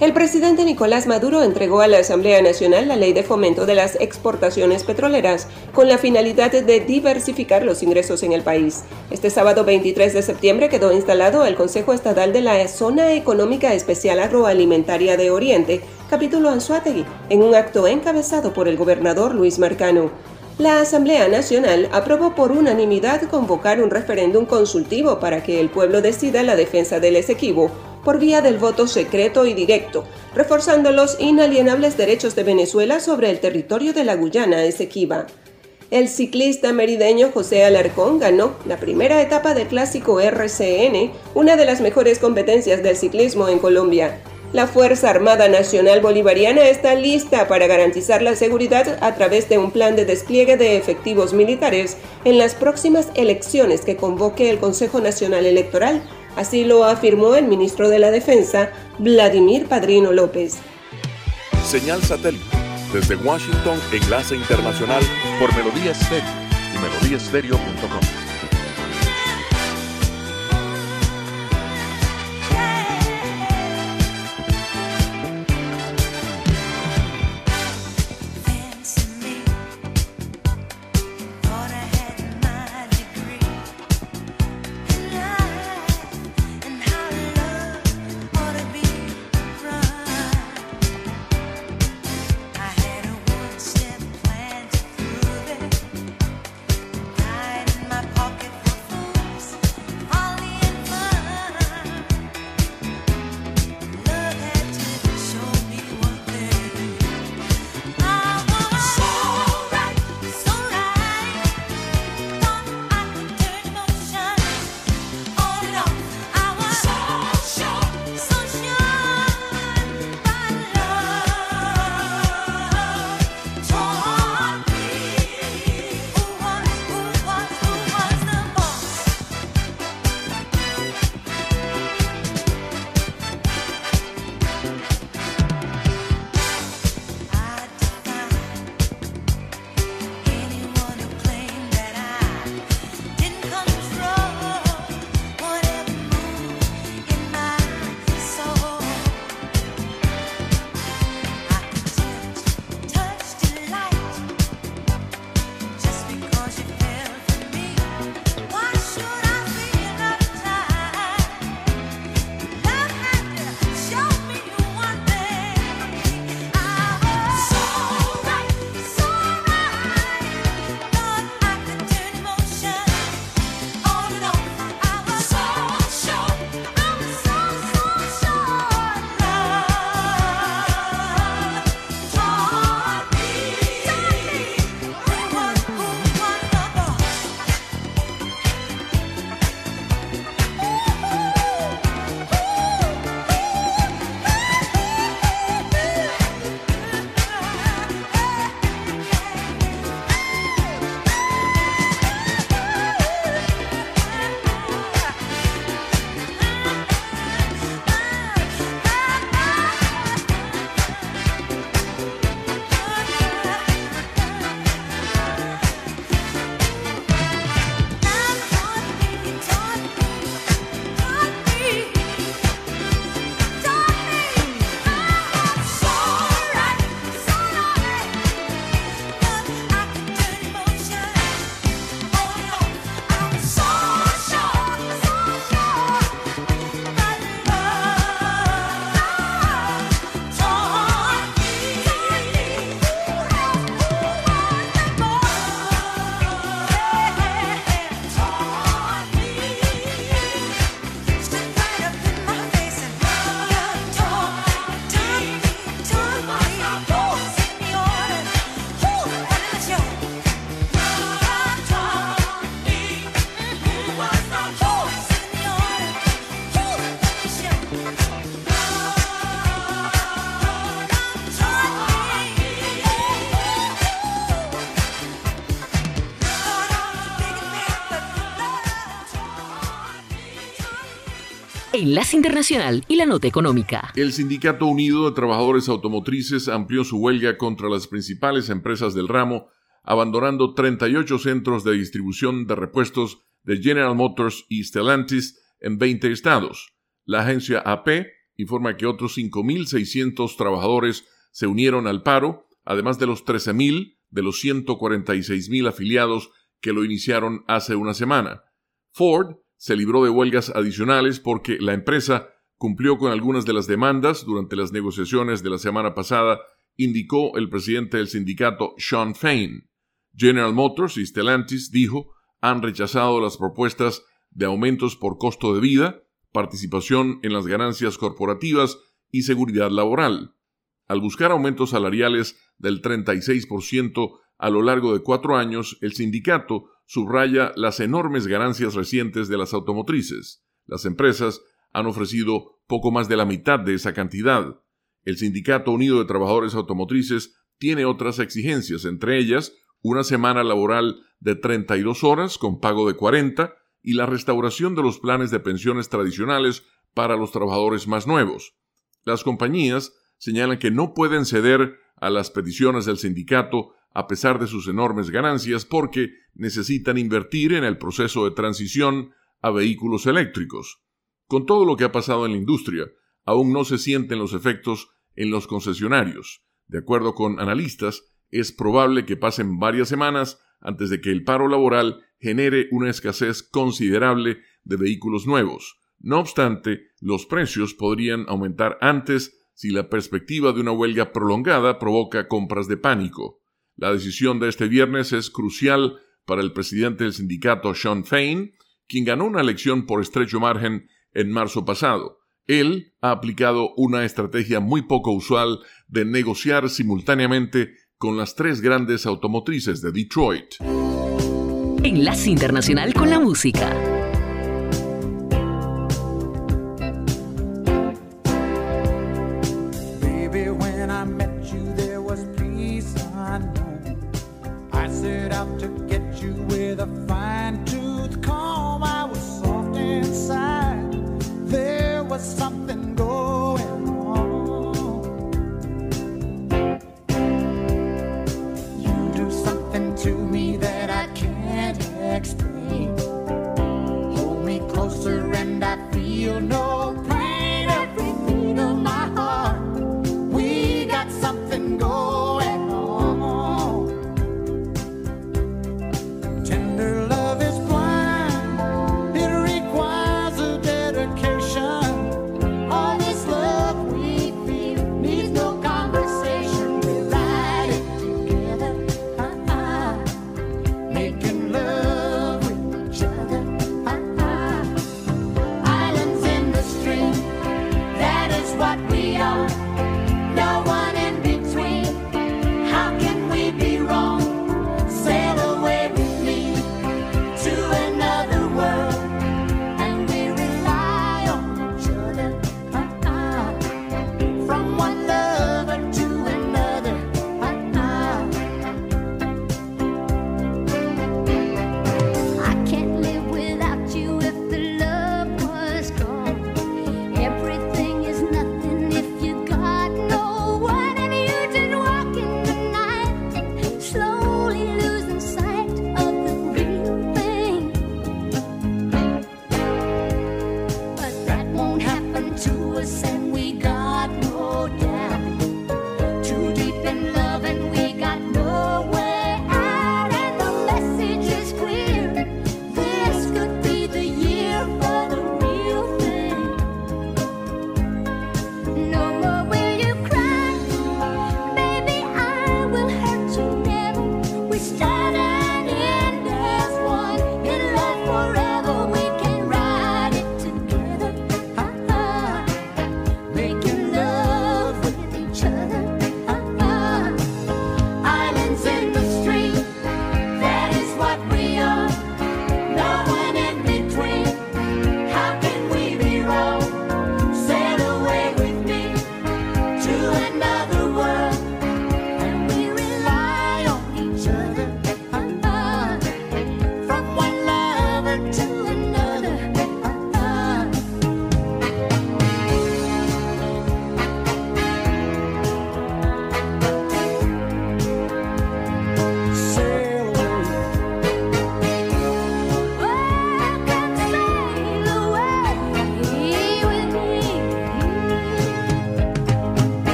El presidente Nicolás Maduro entregó a la Asamblea Nacional la ley de fomento de las exportaciones petroleras con la finalidad de diversificar los ingresos en el país. Este sábado 23 de septiembre quedó instalado el Consejo Estatal de la Zona Económica Especial Agroalimentaria de Oriente, capítulo Anzuategui, en un acto encabezado por el gobernador Luis Marcano. La Asamblea Nacional aprobó por unanimidad convocar un referéndum consultivo para que el pueblo decida la defensa del Esequibo por vía del voto secreto y directo, reforzando los inalienables derechos de Venezuela sobre el territorio de la Guyana Esequiba. El ciclista merideño José Alarcón ganó la primera etapa del clásico RCN, una de las mejores competencias del ciclismo en Colombia. La Fuerza Armada Nacional Bolivariana está lista para garantizar la seguridad a través de un plan de despliegue de efectivos militares en las próximas elecciones que convoque el Consejo Nacional Electoral. Así lo afirmó el ministro de la Defensa, Vladimir Padrino López. Señal satélite desde Washington, enlace internacional por Melodía Estéreo y melodíaestéreo.com. Enlace Internacional y la Nota Económica. El Sindicato Unido de Trabajadores Automotrices amplió su huelga contra las principales empresas del ramo, abandonando 38 centros de distribución de repuestos de General Motors y Stellantis en 20 estados. La agencia AP informa que otros 5.600 trabajadores se unieron al paro, además de los 13.000 de los 146.000 afiliados que lo iniciaron hace una semana. Ford se libró de huelgas adicionales porque la empresa cumplió con algunas de las demandas durante las negociaciones de la semana pasada, indicó el presidente del sindicato Sean Fain. General Motors y Stellantis dijo han rechazado las propuestas de aumentos por costo de vida, participación en las ganancias corporativas y seguridad laboral. Al buscar aumentos salariales del 36% a lo largo de cuatro años, el sindicato subraya las enormes ganancias recientes de las automotrices. Las empresas han ofrecido poco más de la mitad de esa cantidad. El Sindicato Unido de Trabajadores Automotrices tiene otras exigencias, entre ellas una semana laboral de 32 horas con pago de 40 y la restauración de los planes de pensiones tradicionales para los trabajadores más nuevos. Las compañías señalan que no pueden ceder a las peticiones del sindicato a pesar de sus enormes ganancias porque necesitan invertir en el proceso de transición a vehículos eléctricos. Con todo lo que ha pasado en la industria, aún no se sienten los efectos en los concesionarios. De acuerdo con analistas, es probable que pasen varias semanas antes de que el paro laboral genere una escasez considerable de vehículos nuevos. No obstante, los precios podrían aumentar antes si la perspectiva de una huelga prolongada provoca compras de pánico. La decisión de este viernes es crucial para el presidente del sindicato Sean Fain, quien ganó una elección por estrecho margen en marzo pasado. Él ha aplicado una estrategia muy poco usual de negociar simultáneamente con las tres grandes automotrices de Detroit. Enlace Internacional con la Música.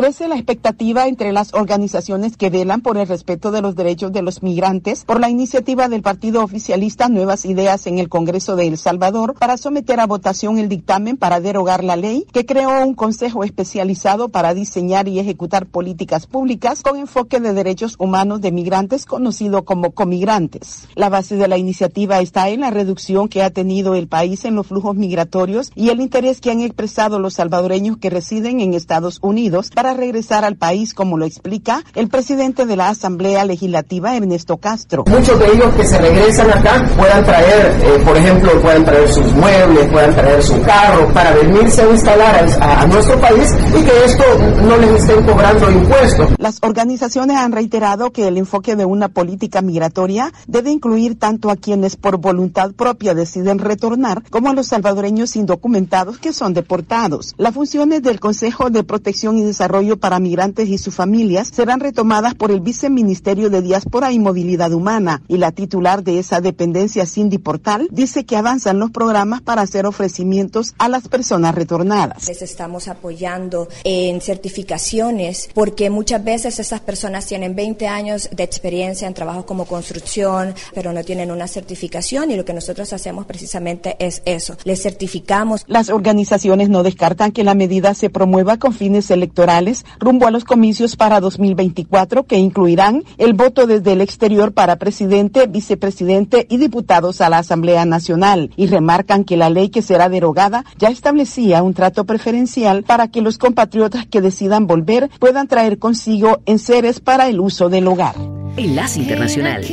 Crece la expectativa entre las organizaciones que velan por el respeto de los derechos de los migrantes por la iniciativa del partido oficialista Nuevas Ideas en el Congreso de El Salvador para someter a votación el dictamen para derogar la ley que creó un consejo especializado para diseñar y ejecutar políticas públicas con enfoque de derechos humanos de migrantes conocido como comigrantes. La base de la iniciativa está en la reducción que ha tenido el país en los flujos migratorios y el interés que han expresado los salvadoreños que residen en Estados Unidos para regresar al país, como lo explica el presidente de la Asamblea Legislativa, Ernesto Castro. Muchos de ellos que se regresan acá puedan traer, eh, por ejemplo, puedan traer sus muebles, puedan traer su carro para venirse a instalar a, a nuestro país y que esto no les estén cobrando impuestos. Las organizaciones han reiterado que el enfoque de una política migratoria debe incluir tanto a quienes por voluntad propia deciden retornar como a los salvadoreños indocumentados que son deportados. Las funciones del Consejo de Protección y Desarrollo para Migrantes y sus familias serán retomadas por el Viceministerio de Diáspora y Movilidad Humana y la titular de esa dependencia, Cindy Portal, dice que avanzan los programas para hacer ofrecimientos a las personas retornadas. Les estamos apoyando en certificaciones porque muchas veces esas personas tienen 20 años de experiencia en trabajo como construcción, pero no tienen una certificación y lo que nosotros hacemos precisamente es eso, les certificamos. Las organizaciones no descartan que la medida se promueva con fines electorales rumbo a los comicios para 2024 que incluirán el voto desde el exterior para presidente, vicepresidente y diputados a la Asamblea Nacional y remarcan que la ley que será derogada ya establecía un trato preferencial para que los compatriotas que decidan volver puedan traer consigo enseres para el uso del hogar. Enlace Internacional.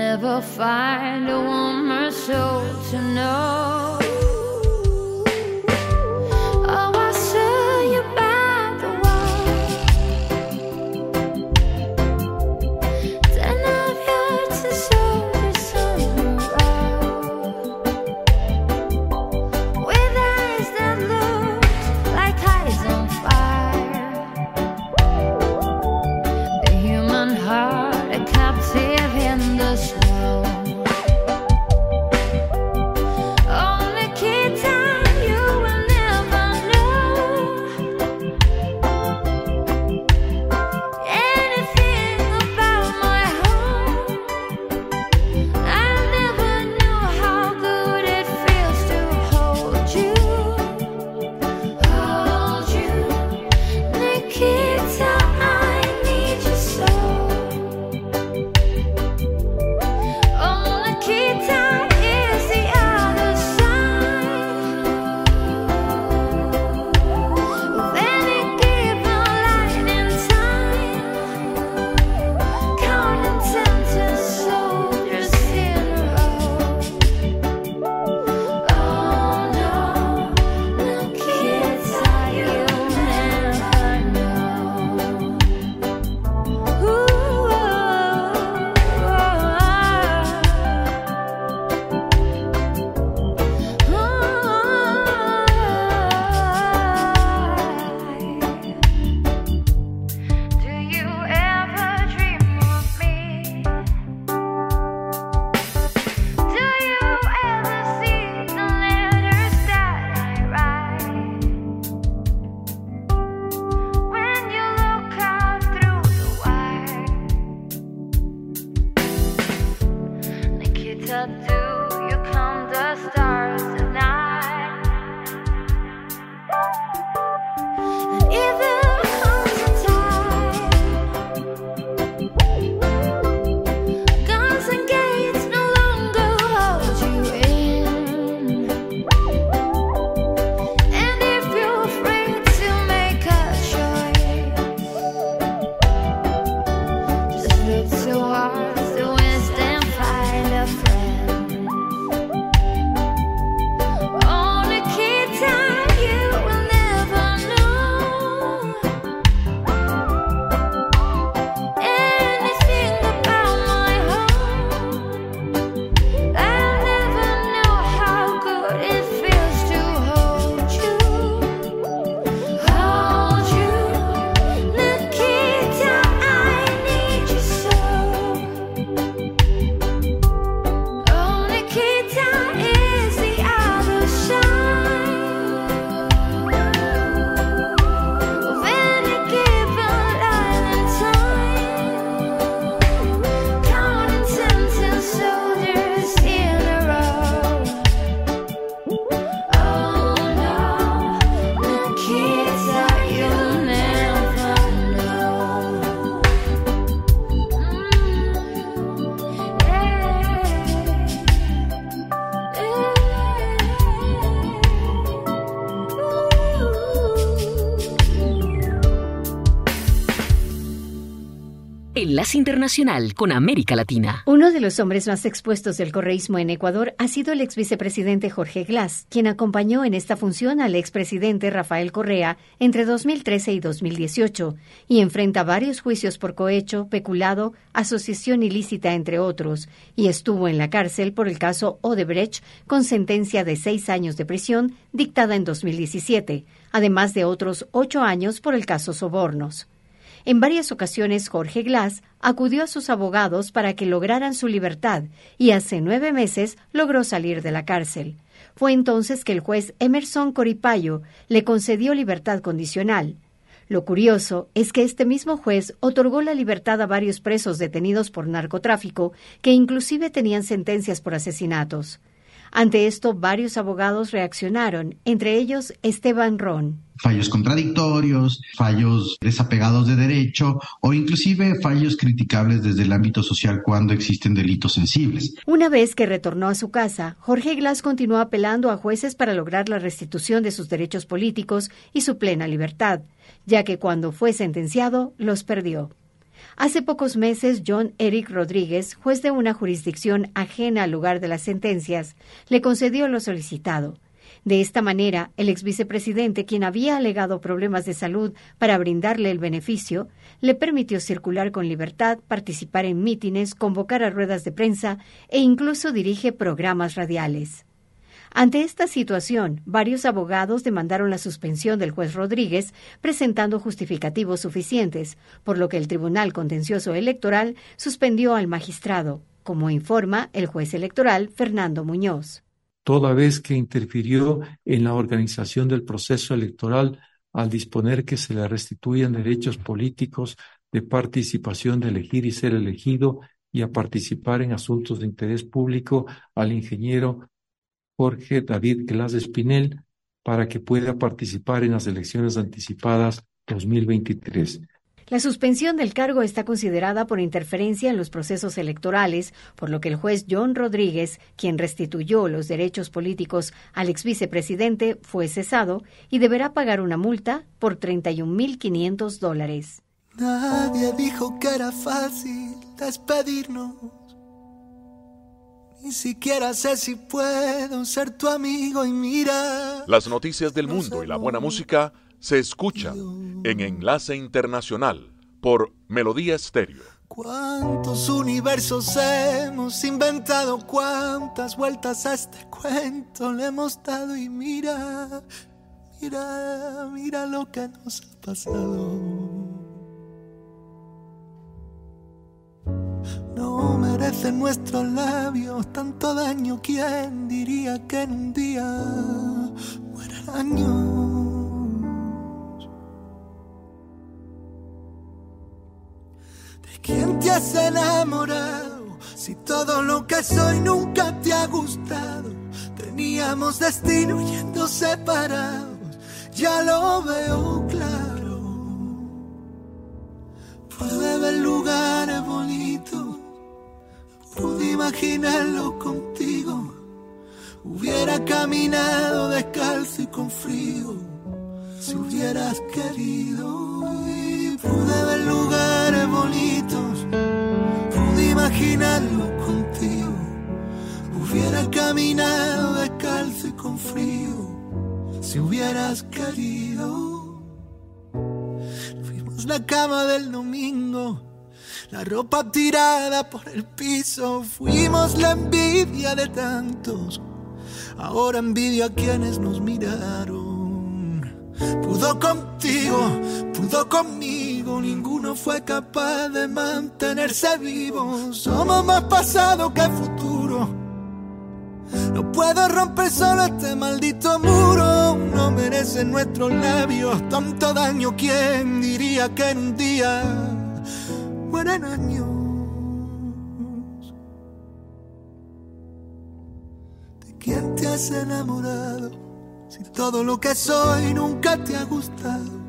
Never find a warmer soul to know. Internacional con América Latina. Uno de los hombres más expuestos del correísmo en Ecuador ha sido el ex vicepresidente Jorge Glass, quien acompañó en esta función al expresidente Rafael Correa entre 2013 y 2018 y enfrenta varios juicios por cohecho, peculado, asociación ilícita, entre otros, y estuvo en la cárcel por el caso Odebrecht con sentencia de seis años de prisión dictada en 2017, además de otros ocho años por el caso Sobornos. En varias ocasiones Jorge Glass acudió a sus abogados para que lograran su libertad y hace nueve meses logró salir de la cárcel. Fue entonces que el juez Emerson Coripayo le concedió libertad condicional. Lo curioso es que este mismo juez otorgó la libertad a varios presos detenidos por narcotráfico que inclusive tenían sentencias por asesinatos. Ante esto, varios abogados reaccionaron, entre ellos Esteban Ron. Fallos contradictorios, fallos desapegados de derecho o inclusive fallos criticables desde el ámbito social cuando existen delitos sensibles. Una vez que retornó a su casa, Jorge Glass continuó apelando a jueces para lograr la restitución de sus derechos políticos y su plena libertad, ya que cuando fue sentenciado los perdió. Hace pocos meses, John Eric Rodríguez, juez de una jurisdicción ajena al lugar de las sentencias, le concedió lo solicitado. De esta manera, el ex vicepresidente, quien había alegado problemas de salud para brindarle el beneficio, le permitió circular con libertad, participar en mítines, convocar a ruedas de prensa e incluso dirige programas radiales. Ante esta situación, varios abogados demandaron la suspensión del juez Rodríguez, presentando justificativos suficientes, por lo que el Tribunal Contencioso Electoral suspendió al magistrado, como informa el juez electoral Fernando Muñoz. Toda vez que interfirió en la organización del proceso electoral al disponer que se le restituyan derechos políticos de participación de elegir y ser elegido y a participar en asuntos de interés público al ingeniero Jorge David Glass Espinel para que pueda participar en las elecciones anticipadas 2023. La suspensión del cargo está considerada por interferencia en los procesos electorales, por lo que el juez John Rodríguez, quien restituyó los derechos políticos al ex vicepresidente, fue cesado y deberá pagar una multa por 31.500 dólares. Nadie dijo que era fácil despedirnos ni siquiera sé si puedo ser tu amigo y mira. Las noticias del mundo y la buena música se escuchan en Enlace Internacional por Melodía Estéreo. ¿Cuántos universos hemos inventado? ¿Cuántas vueltas a este cuento le hemos dado? Y mira, mira, mira lo que nos ha pasado. No merecen nuestros labios tanto daño. ¿Quién diría que en un día mueren años? ¿De quién te has enamorado? Si todo lo que soy nunca te ha gustado. Teníamos destino yendo separados. Ya lo veo claro. Puede haber lugares bonitos pude imaginarlo contigo. Hubiera caminado descalzo y con frío, si hubieras querido. Y pude ver lugares bonitos, pude imaginarlo contigo. Hubiera caminado descalzo y con frío, si hubieras querido. Fuimos la cama del domingo la ropa tirada por el piso, fuimos la envidia de tantos. Ahora envidio a quienes nos miraron. Pudo contigo, pudo conmigo, ninguno fue capaz de mantenerse vivo. Somos más pasado que futuro. No puedo romper solo este maldito muro. No merecen nuestros labios tanto daño. ¿Quién diría que en un día mueren años. ¿De quién te has enamorado? Si todo lo que soy nunca te ha gustado.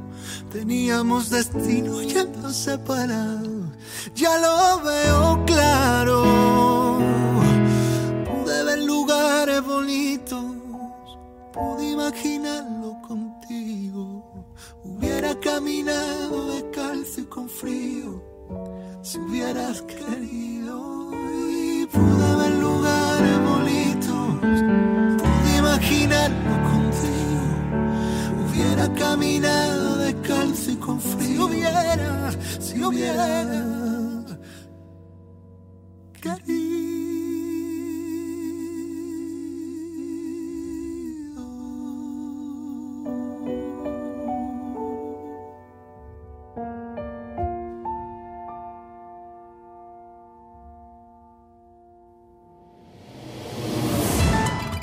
Teníamos destino yendo separados. Ya lo veo claro. Pude ver lugares bonitos. Pude imaginarlo contigo. Hubiera caminado descalzo y con frío si hubieras querido y pude ver lugares bonitos, pude imaginarlo contigo, hubiera caminado descalzo y con frío, si hubiera, si hubiera querido.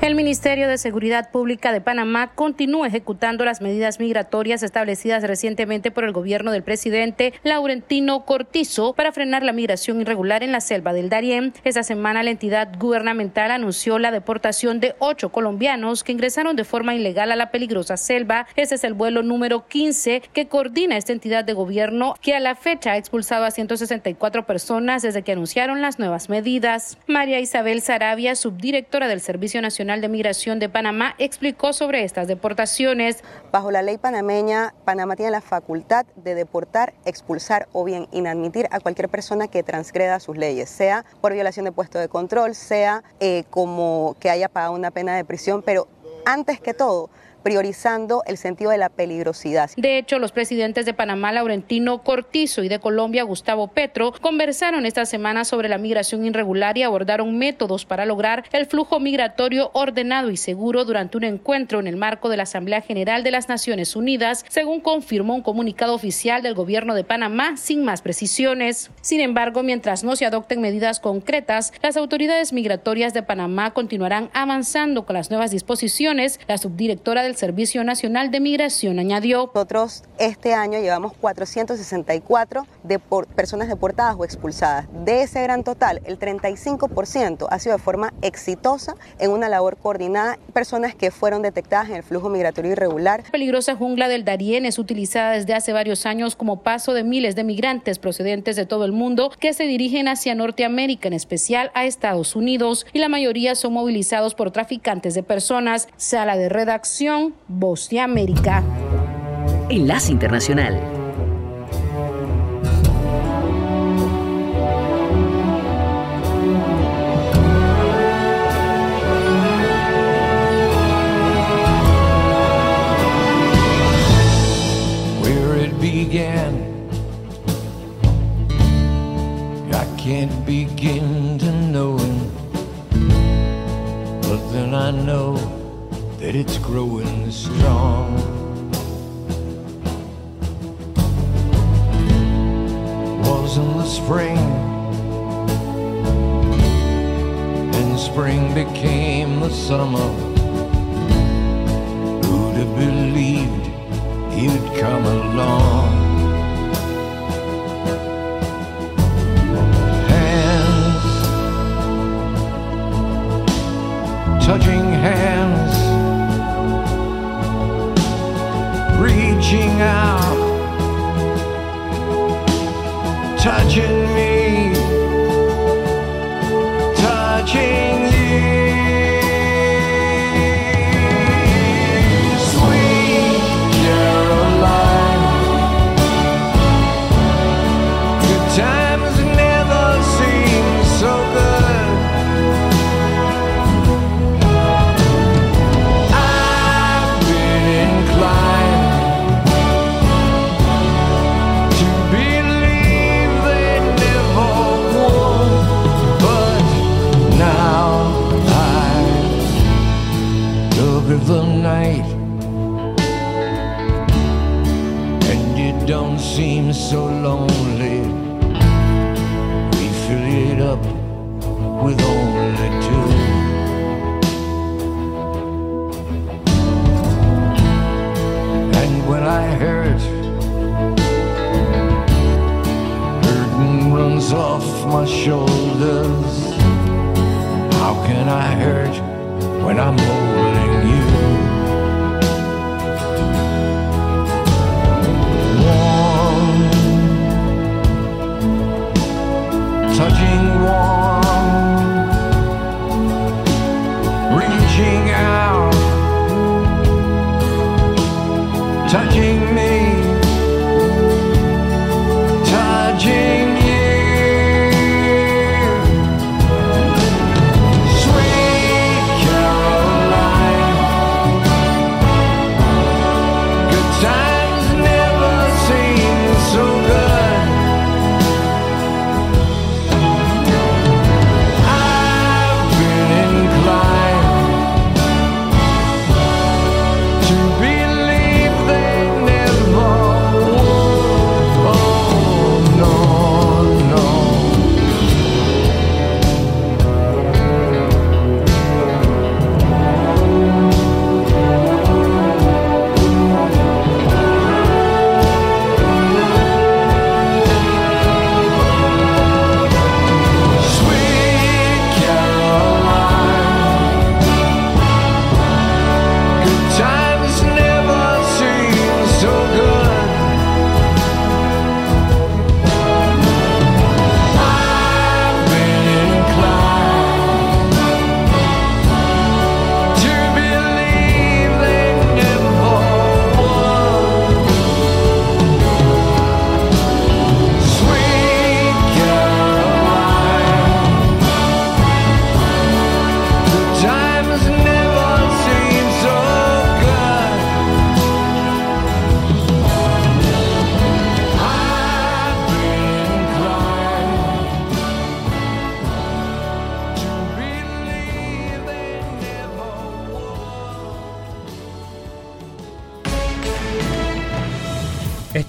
El Ministerio de Seguridad Pública de Panamá continúa ejecutando las medidas migratorias establecidas recientemente por el gobierno del presidente Laurentino Cortizo para frenar la migración irregular en la selva del Darién. Esta semana la entidad gubernamental anunció la deportación de ocho colombianos que ingresaron de forma ilegal a la peligrosa selva. Este es el vuelo número 15 que coordina esta entidad de gobierno que a la fecha ha expulsado a 164 personas desde que anunciaron las nuevas medidas. María Isabel Sarabia, subdirectora del Servicio Nacional de Migración de Panamá explicó sobre estas deportaciones. Bajo la ley panameña, Panamá tiene la facultad de deportar, expulsar o bien inadmitir a cualquier persona que transgreda sus leyes, sea por violación de puesto de control, sea eh, como que haya pagado una pena de prisión, pero antes que todo, priorizando el sentido de la peligrosidad. De hecho, los presidentes de Panamá, Laurentino Cortizo, y de Colombia, Gustavo Petro, conversaron esta semana sobre la migración irregular y abordaron métodos para lograr el flujo migratorio ordenado y seguro durante un encuentro en el marco de la Asamblea General de las Naciones Unidas, según confirmó un comunicado oficial del gobierno de Panamá sin más precisiones. Sin embargo, mientras no se adopten medidas concretas, las autoridades migratorias de Panamá continuarán avanzando con las nuevas disposiciones. La subdirectora de Servicio Nacional de Migración añadió. Nosotros este año llevamos 464 de personas deportadas o expulsadas. De ese gran total, el 35% ha sido de forma exitosa en una labor coordinada, personas que fueron detectadas en el flujo migratorio irregular. La peligrosa jungla del Darién es utilizada desde hace varios años como paso de miles de migrantes procedentes de todo el mundo que se dirigen hacia Norteamérica, en especial a Estados Unidos, y la mayoría son movilizados por traficantes de personas. Sala de redacción Voz de América. Enlace Internacional. Up with only two. And when I hurt, burden runs off my shoulders. How can I hurt when I'm holding touching me.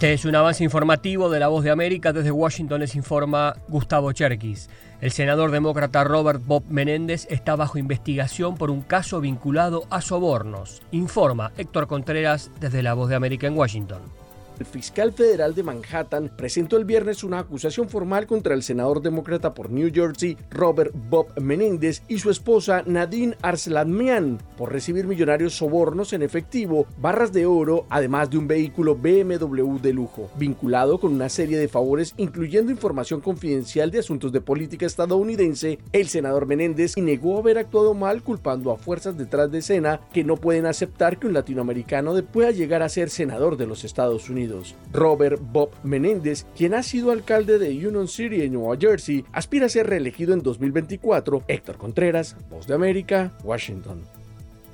Este es un avance informativo de La Voz de América. Desde Washington les informa Gustavo Cherkis. El senador demócrata Robert Bob Menéndez está bajo investigación por un caso vinculado a sobornos. Informa Héctor Contreras desde La Voz de América en Washington. El fiscal federal de Manhattan presentó el viernes una acusación formal contra el senador demócrata por New Jersey, Robert Bob Menéndez, y su esposa Nadine Arslanian por recibir millonarios sobornos en efectivo, barras de oro, además de un vehículo BMW de lujo, vinculado con una serie de favores incluyendo información confidencial de asuntos de política estadounidense. El senador Menéndez negó haber actuado mal culpando a fuerzas detrás de escena que no pueden aceptar que un latinoamericano pueda llegar a ser senador de los Estados Unidos. Robert Bob Menéndez, quien ha sido alcalde de Union City en Nueva Jersey, aspira a ser reelegido en 2024. Héctor Contreras, Voz de América, Washington.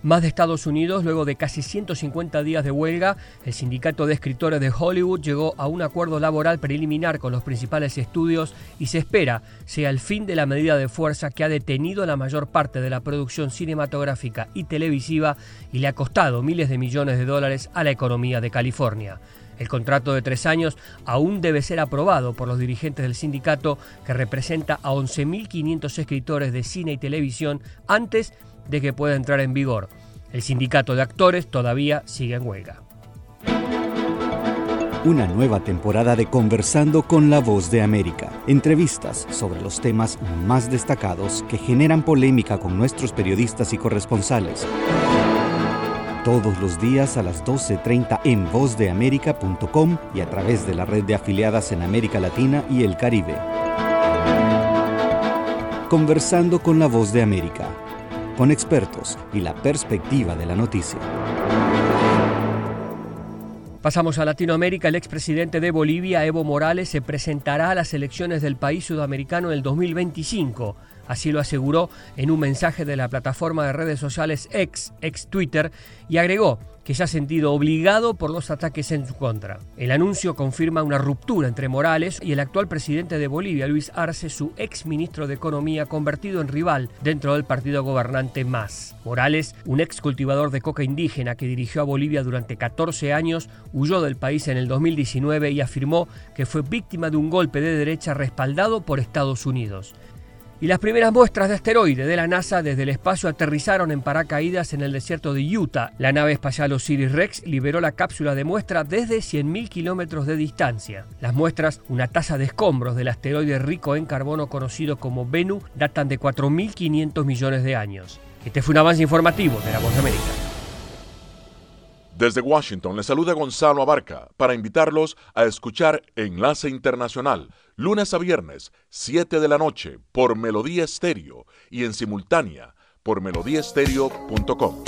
Más de Estados Unidos, luego de casi 150 días de huelga, el sindicato de escritores de Hollywood llegó a un acuerdo laboral preliminar con los principales estudios y se espera sea el fin de la medida de fuerza que ha detenido la mayor parte de la producción cinematográfica y televisiva y le ha costado miles de millones de dólares a la economía de California. El contrato de tres años aún debe ser aprobado por los dirigentes del sindicato que representa a 11.500 escritores de cine y televisión antes de que pueda entrar en vigor. El sindicato de actores todavía sigue en huelga. Una nueva temporada de Conversando con la Voz de América. Entrevistas sobre los temas más destacados que generan polémica con nuestros periodistas y corresponsales todos los días a las 12.30 en vozdeamerica.com y a través de la red de afiliadas en América Latina y el Caribe. Conversando con la voz de América, con expertos y la perspectiva de la noticia. Pasamos a Latinoamérica. El expresidente de Bolivia, Evo Morales, se presentará a las elecciones del país sudamericano en el 2025. Así lo aseguró en un mensaje de la plataforma de redes sociales ex, ex Twitter, y agregó que se ha sentido obligado por los ataques en su contra. El anuncio confirma una ruptura entre Morales y el actual presidente de Bolivia, Luis Arce, su ex ministro de Economía, convertido en rival dentro del partido gobernante MAS. Morales, un ex cultivador de coca indígena que dirigió a Bolivia durante 14 años, huyó del país en el 2019 y afirmó que fue víctima de un golpe de derecha respaldado por Estados Unidos. Y las primeras muestras de asteroide de la NASA desde el espacio aterrizaron en paracaídas en el desierto de Utah. La nave espacial Osiris-Rex liberó la cápsula de muestra desde 100.000 kilómetros de distancia. Las muestras, una tasa de escombros del asteroide rico en carbono conocido como Bennu, datan de 4.500 millones de años. Este fue un avance informativo de la Voz de América. Desde Washington les saluda Gonzalo Abarca para invitarlos a escuchar Enlace Internacional lunes a viernes, 7 de la noche, por Melodía Estéreo y en simultánea por melodíaestéreo.com.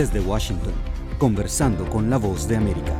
Desde Washington, conversando con la voz de América.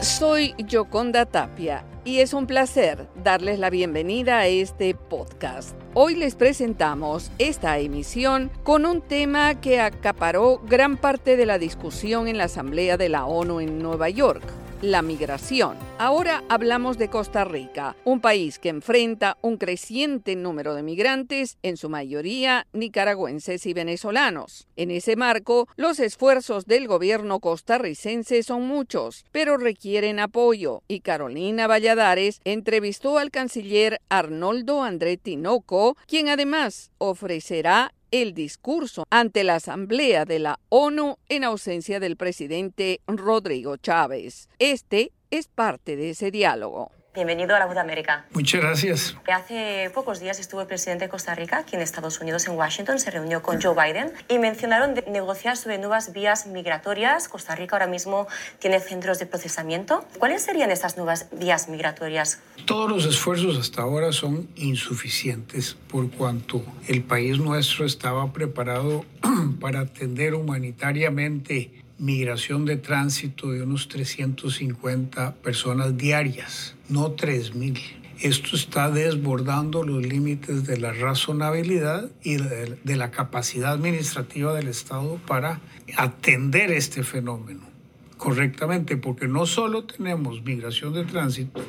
Soy Yoconda Tapia y es un placer darles la bienvenida a este podcast. Hoy les presentamos esta emisión con un tema que acaparó gran parte de la discusión en la Asamblea de la ONU en Nueva York la migración. Ahora hablamos de Costa Rica, un país que enfrenta un creciente número de migrantes, en su mayoría nicaragüenses y venezolanos. En ese marco, los esfuerzos del gobierno costarricense son muchos, pero requieren apoyo, y Carolina Valladares entrevistó al canciller Arnoldo André Tinoco, quien además ofrecerá el discurso ante la Asamblea de la ONU en ausencia del presidente Rodrigo Chávez. Este es parte de ese diálogo. Bienvenido a la Voz de América. Muchas gracias. Hace pocos días estuvo el presidente de Costa Rica aquí en Estados Unidos, en Washington, se reunió con Joe Biden y mencionaron de negociar sobre nuevas vías migratorias. Costa Rica ahora mismo tiene centros de procesamiento. ¿Cuáles serían estas nuevas vías migratorias? Todos los esfuerzos hasta ahora son insuficientes por cuanto el país nuestro estaba preparado para atender humanitariamente migración de tránsito de unos 350 personas diarias, no 3.000. Esto está desbordando los límites de la razonabilidad y de, la capacidad administrativa del Estado para atender este fenómeno correctamente, porque no solo tenemos migración de tránsito,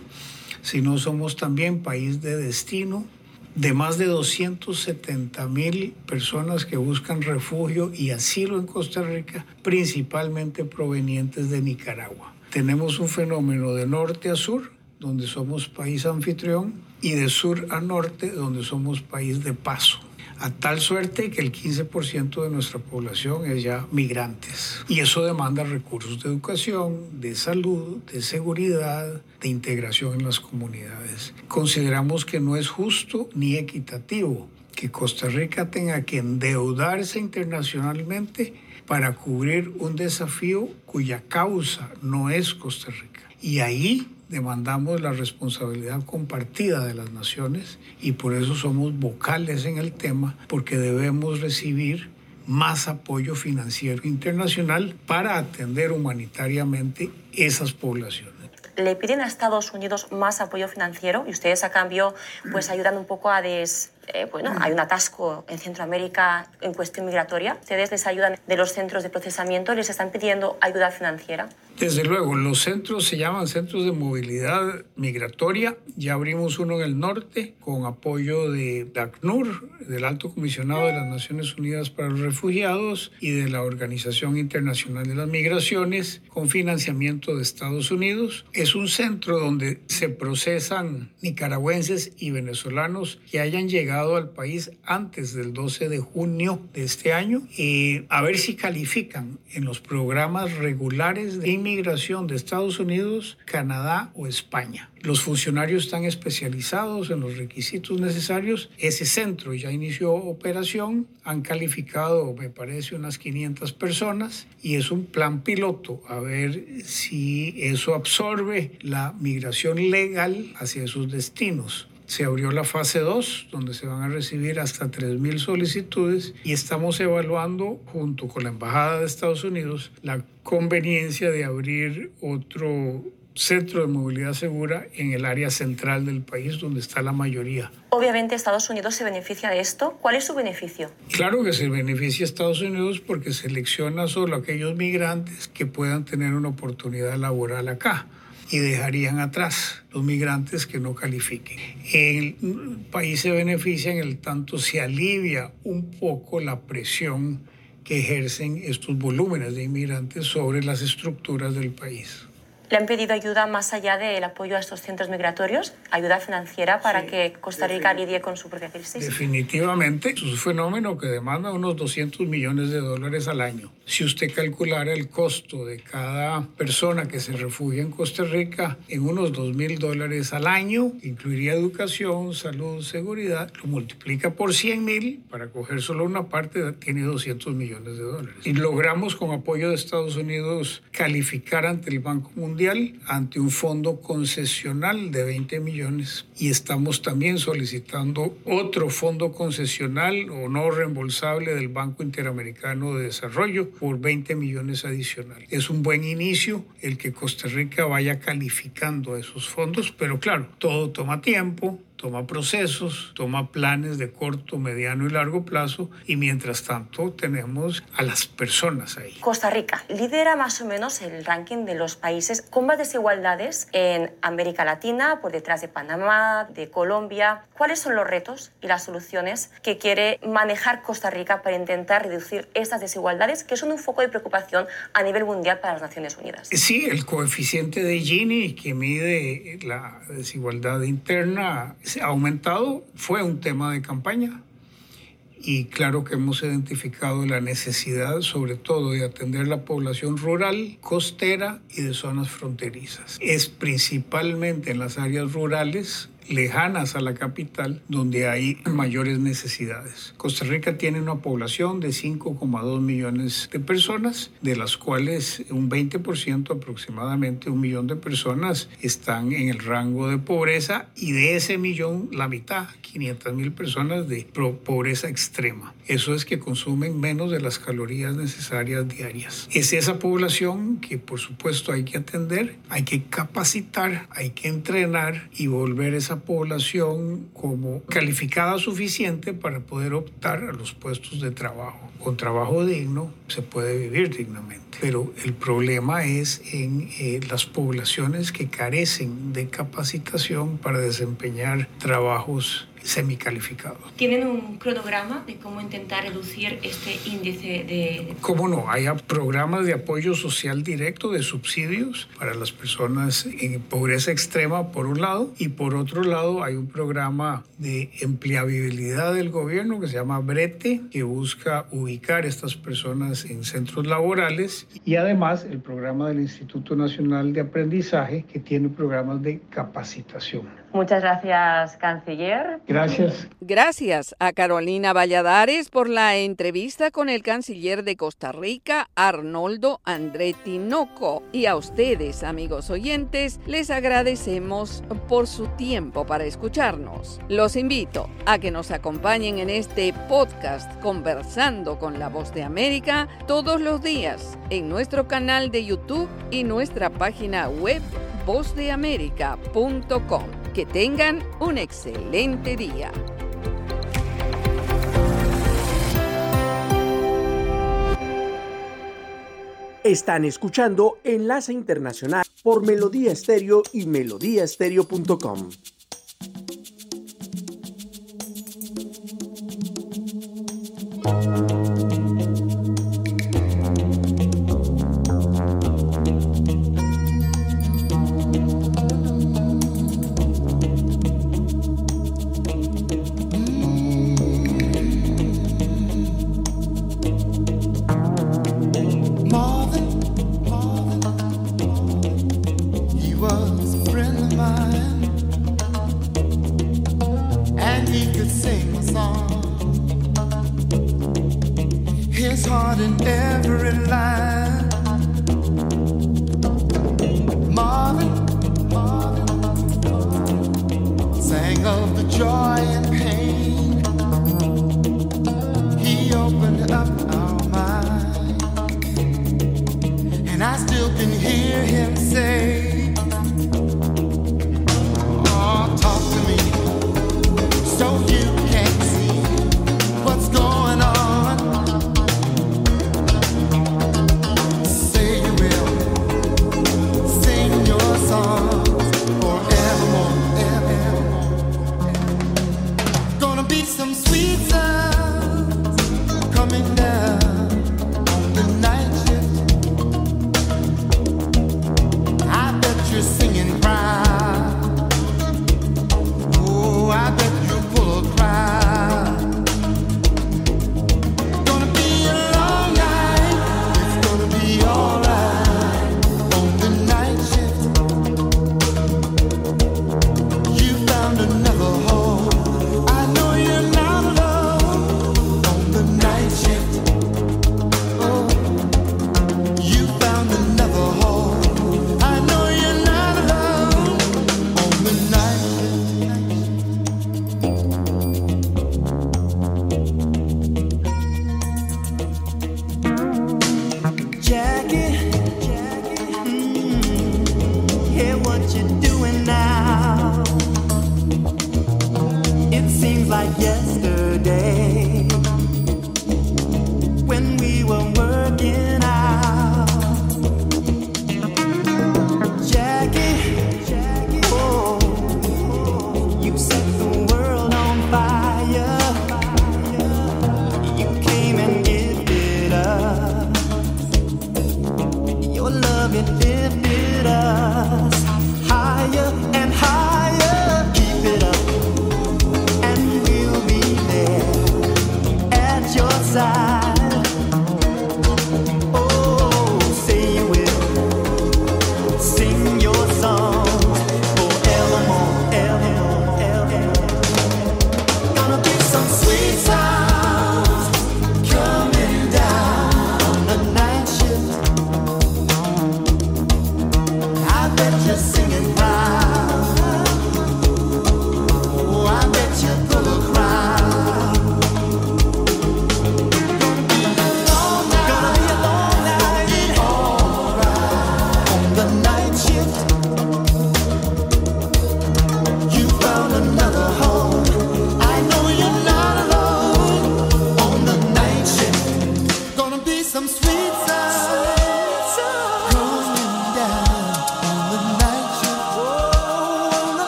sino somos también país de destino de más de 270 mil personas que buscan refugio y asilo en Costa Rica, principalmente provenientes de Nicaragua. Tenemos un fenómeno de norte a sur, donde somos país anfitrión, y de sur a norte, donde somos país de paso a tal suerte que el 15% de nuestra población es ya migrantes. Y eso demanda recursos de educación, de salud, de seguridad, de integración en las comunidades. Consideramos que no es justo ni equitativo que Costa Rica tenga que endeudarse internacionalmente para cubrir un desafío cuya causa no es Costa Rica. Y ahí demandamos la responsabilidad compartida de las naciones y por eso somos vocales en el tema, porque debemos recibir más apoyo financiero internacional para atender humanitariamente esas poblaciones. Le piden a Estados Unidos más apoyo financiero y ustedes a cambio pues ayudan un poco a des, eh, bueno, hay un atasco en Centroamérica en cuestión migratoria. Ustedes les ayudan de los centros de procesamiento, les están pidiendo ayuda financiera. Desde luego, los centros se llaman centros de movilidad migratoria. Ya abrimos uno en el norte con apoyo de ACNUR, del Alto Comisionado de las Naciones Unidas para los Refugiados y de la Organización Internacional de las Migraciones, con financiamiento de Estados Unidos. Es un centro donde se procesan nicaragüenses y venezolanos que hayan llegado al país antes del 12 de junio de este año y a ver si califican en los programas regulares de inmigración migración de Estados Unidos, Canadá o España. Los funcionarios están especializados en los requisitos necesarios. Ese centro ya inició operación, han calificado, me parece, unas 500 personas y es un plan piloto a ver si eso absorbe la migración legal hacia sus destinos se abrió la fase 2, donde se van a recibir hasta 3.000 solicitudes y estamos evaluando, junto con la Embajada de Estados Unidos, la conveniencia de abrir otro centro de movilidad segura en el área central del país donde está la mayoría. Obviamente Estados Unidos se beneficia de esto. ¿Cuál es su beneficio? Claro que se beneficia a Estados Unidos porque selecciona solo aquellos migrantes que puedan tener una oportunidad laboral acá y dejarían atrás los migrantes que no califiquen. El país se beneficia en el tanto se alivia un poco la presión que ejercen estos volúmenes de inmigrantes sobre las estructuras del país. ¿Le han pedido ayuda más allá del apoyo a estos centros migratorios? ¿Ayuda financiera para que Costa Rica lidie con su propia crisis? Definitivamente. Es un fenómeno que demanda unos 200 millones de dólares al año. Si usted calculara el costo de cada persona que se refugia en Costa Rica en unos 2 mil dólares al año, incluiría educación, salud, seguridad, lo multiplica por 100 mil, para coger solo una parte tiene 200 millones de dólares. Y logramos con apoyo de Estados Unidos calificar ante el Banco Mundial Mundial ante un fondo concesional de 20 millones y estamos también solicitando otro fondo concesional o no reembolsable del Banco Interamericano de Desarrollo por 20 millones adicionales. Es un buen inicio el que Costa Rica vaya calificando esos fondos, pero claro, todo toma tiempo, toma procesos, toma planes de corto, mediano y largo plazo y mientras tanto tenemos a las personas ahí. Costa Rica lidera más o menos el ranking de los países con más desigualdades en América Latina, por detrás de Panamá, de Colombia. ¿Cuáles son los retos y las soluciones que quiere manejar Costa Rica para intentar reducir estas desigualdades que son un foco de preocupación a nivel mundial para las Naciones Unidas? Sí, el coeficiente de Gini que mide la desigualdad interna ha aumentado, fue un tema de campaña y claro que hemos identificado la necesidad sobre todo de atender la población rural, costera y de zonas fronterizas. Es principalmente en las áreas rurales lejanas a la capital donde hay mayores necesidades. Costa Rica tiene una población de 5,2 millones de personas, de las cuales un 20% aproximadamente, un millón de personas están en el rango de pobreza y de ese millón la mitad, 500 mil personas de pobreza extrema. Eso es que consumen menos de las calorías necesarias diarias. Es esa población que por supuesto hay que atender, hay que capacitar, hay que entrenar y volver esa población como calificada suficiente para poder optar a los puestos de trabajo. Con trabajo digno se puede vivir dignamente, pero el problema es en eh, las poblaciones que carecen de capacitación para desempeñar trabajos semicalificado. ¿Tienen un cronograma de cómo intentar reducir este índice de...? ¿Cómo no? Hay programas de apoyo social directo, de subsidios para las personas en pobreza extrema, por un lado, y por otro lado hay un programa de empleabilidad del gobierno que se llama Brete, que busca ubicar a estas personas en centros laborales, y además el programa del Instituto Nacional de Aprendizaje, que tiene programas de capacitación. Muchas gracias, canciller. Gracias. Gracias a Carolina Valladares por la entrevista con el canciller de Costa Rica, Arnoldo Andretti Noco. Y a ustedes, amigos oyentes, les agradecemos por su tiempo para escucharnos. Los invito a que nos acompañen en este podcast Conversando con la Voz de América todos los días en nuestro canal de YouTube y nuestra página web vozdeamerica.com. Que tengan un excelente día. Están escuchando Enlace Internacional por Melodía Estéreo y melodíaestéreo.com. Thank.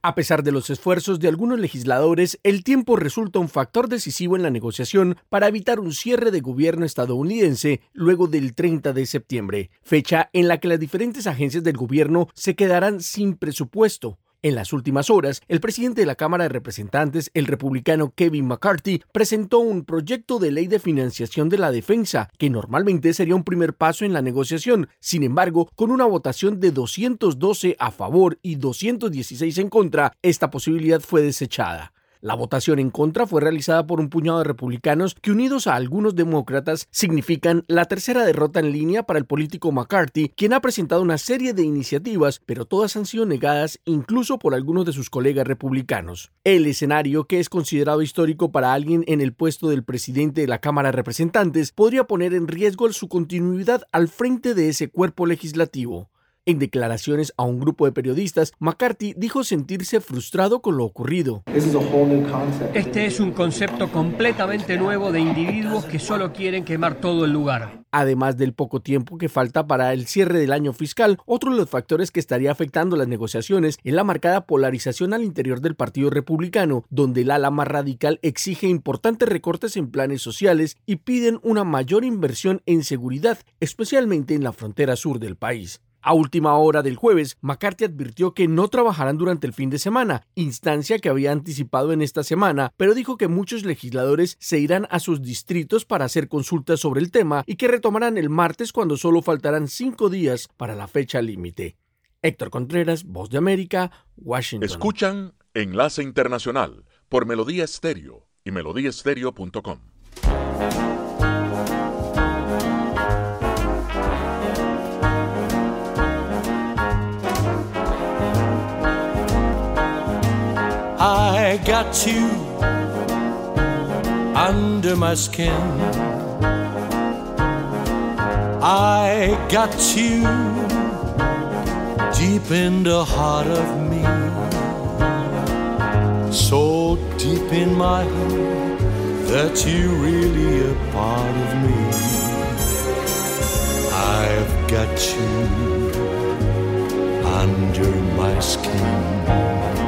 A pesar de los esfuerzos de algunos legisladores, el tiempo resulta un factor decisivo en la negociación para evitar un cierre de gobierno estadounidense luego del 30 de septiembre, fecha en la que las diferentes agencias del gobierno se quedarán sin presupuesto. En las últimas horas, el presidente de la Cámara de Representantes, el republicano Kevin McCarthy, presentó un proyecto de ley de financiación de la defensa, que normalmente sería un primer paso en la negociación. Sin embargo, con una votación de 212 a favor y 216 en contra, esta posibilidad fue desechada. La votación en contra fue realizada por un puñado de republicanos que unidos a algunos demócratas significan la tercera derrota en línea para el político McCarthy, quien ha presentado una serie de iniciativas, pero todas han sido negadas incluso por algunos de sus colegas republicanos. El escenario, que es considerado histórico para alguien en el puesto del presidente de la Cámara de Representantes, podría poner en riesgo su continuidad al frente de ese cuerpo legislativo. En declaraciones a un grupo de periodistas, McCarthy dijo sentirse frustrado con lo ocurrido. Este es un concepto completamente nuevo de individuos que solo quieren quemar todo el lugar. Además del poco tiempo que falta para el cierre del año fiscal, otro de los factores que estaría afectando las negociaciones es la marcada polarización al interior del Partido Republicano, donde el ala más radical exige importantes recortes en planes sociales y piden una mayor inversión en seguridad, especialmente en la frontera sur del país. A última hora del jueves, McCarthy advirtió que no trabajarán durante el fin de semana, instancia que había anticipado en esta semana, pero dijo que muchos legisladores se irán a sus distritos para hacer consultas sobre el tema y que retomarán el martes cuando solo faltarán cinco días para la fecha límite. Héctor Contreras, Voz de América, Washington. Escuchan Enlace Internacional por Melodía Estéreo y melodíaestéreo.com. I got you under my skin. I got you deep in the heart of me. So deep in my heart that you really a part of me. I've got you under my skin.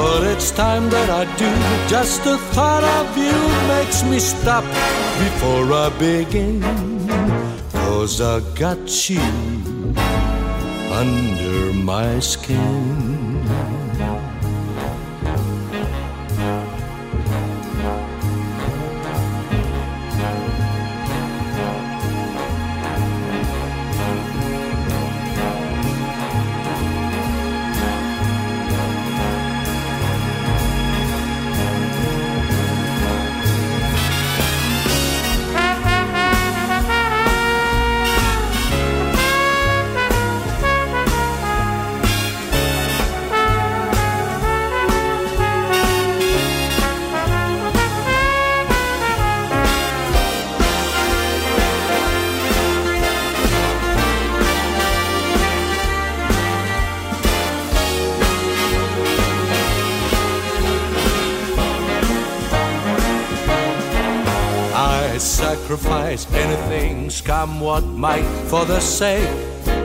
But it's time that I do. Just the thought of you makes me stop before I begin. Cause I got you under my skin. Sacrifice anything, come what might, for the sake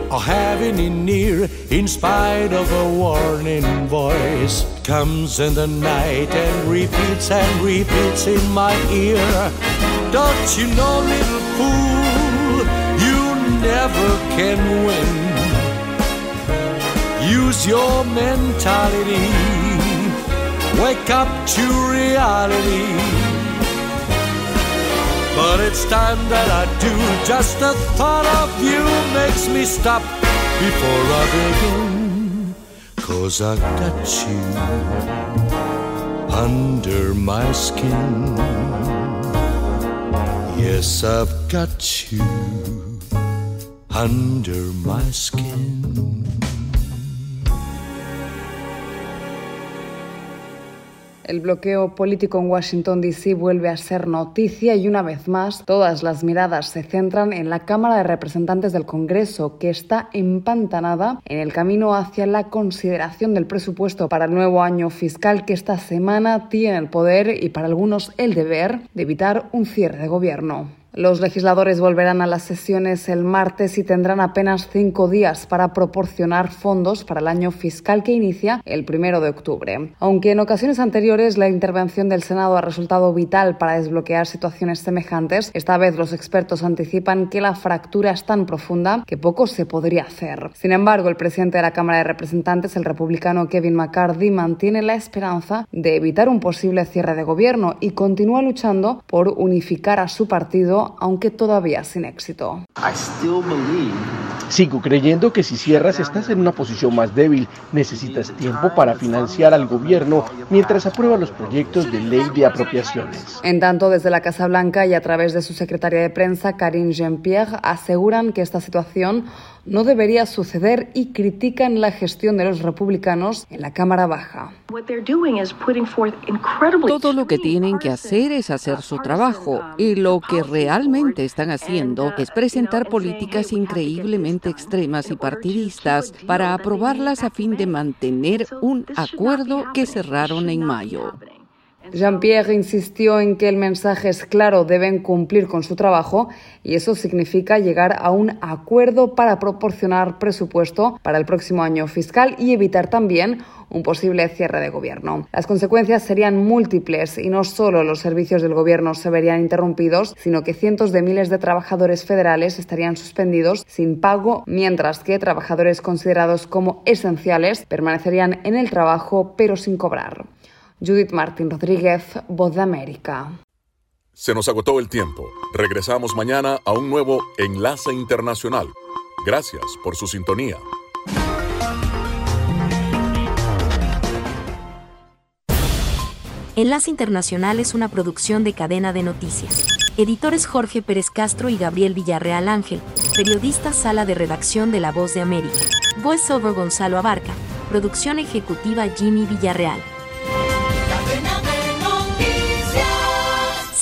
of having you near, in spite of a warning voice. Comes in the night and repeats and repeats in my ear. Don't you know, little fool, you never can win. Use your mentality, wake up to reality. But it's time that I do. Just the thought of you makes me stop before I begin. Cause I got you under my skin. Yes, I've got you under my skin. El bloqueo político en Washington, D.C. vuelve a ser noticia y una vez más todas las miradas se centran en la Cámara de Representantes del Congreso, que está empantanada en el camino hacia la consideración del presupuesto para el nuevo año fiscal que esta semana tiene el poder y para algunos el deber de evitar un cierre de gobierno. Los legisladores volverán a las sesiones el martes y tendrán apenas cinco días para proporcionar fondos para el año fiscal que inicia el primero de octubre. Aunque en ocasiones anteriores la intervención del Senado ha resultado vital para desbloquear situaciones semejantes, esta vez los expertos anticipan que la fractura es tan profunda que poco se podría hacer. Sin embargo, el presidente de la Cámara de Representantes, el republicano Kevin McCarthy, mantiene la esperanza de evitar un posible cierre de gobierno y continúa luchando por unificar a su partido aunque todavía sin éxito. Sigo creyendo que si cierras estás en una posición más débil. Necesitas tiempo para financiar al gobierno mientras aprueba los proyectos de ley de apropiaciones. En tanto, desde la Casa Blanca y a través de su secretaria de prensa, Karine Jean-Pierre, aseguran que esta situación no debería suceder y critican la gestión de los republicanos en la Cámara Baja. Todo lo que tienen que hacer es hacer su trabajo y lo que realmente están haciendo es presentar políticas increíblemente extremas y partidistas para aprobarlas a fin de mantener un acuerdo que cerraron en mayo. Jean-Pierre insistió en que el mensaje es claro, deben cumplir con su trabajo y eso significa llegar a un acuerdo para proporcionar presupuesto para el próximo año fiscal y evitar también un posible cierre de gobierno. Las consecuencias serían múltiples y no solo los servicios del gobierno se verían interrumpidos, sino que cientos de miles de trabajadores federales estarían suspendidos sin pago, mientras que trabajadores considerados como esenciales permanecerían en el trabajo pero sin cobrar. Judith Martín Rodríguez, Voz de América. Se nos agotó el tiempo. Regresamos mañana a un nuevo Enlace Internacional. Gracias por su sintonía. Enlace Internacional es una producción de cadena de noticias. Editores Jorge Pérez Castro y Gabriel Villarreal Ángel. Periodista Sala de Redacción de La Voz de América. Voiceover Gonzalo Abarca. Producción ejecutiva Jimmy Villarreal.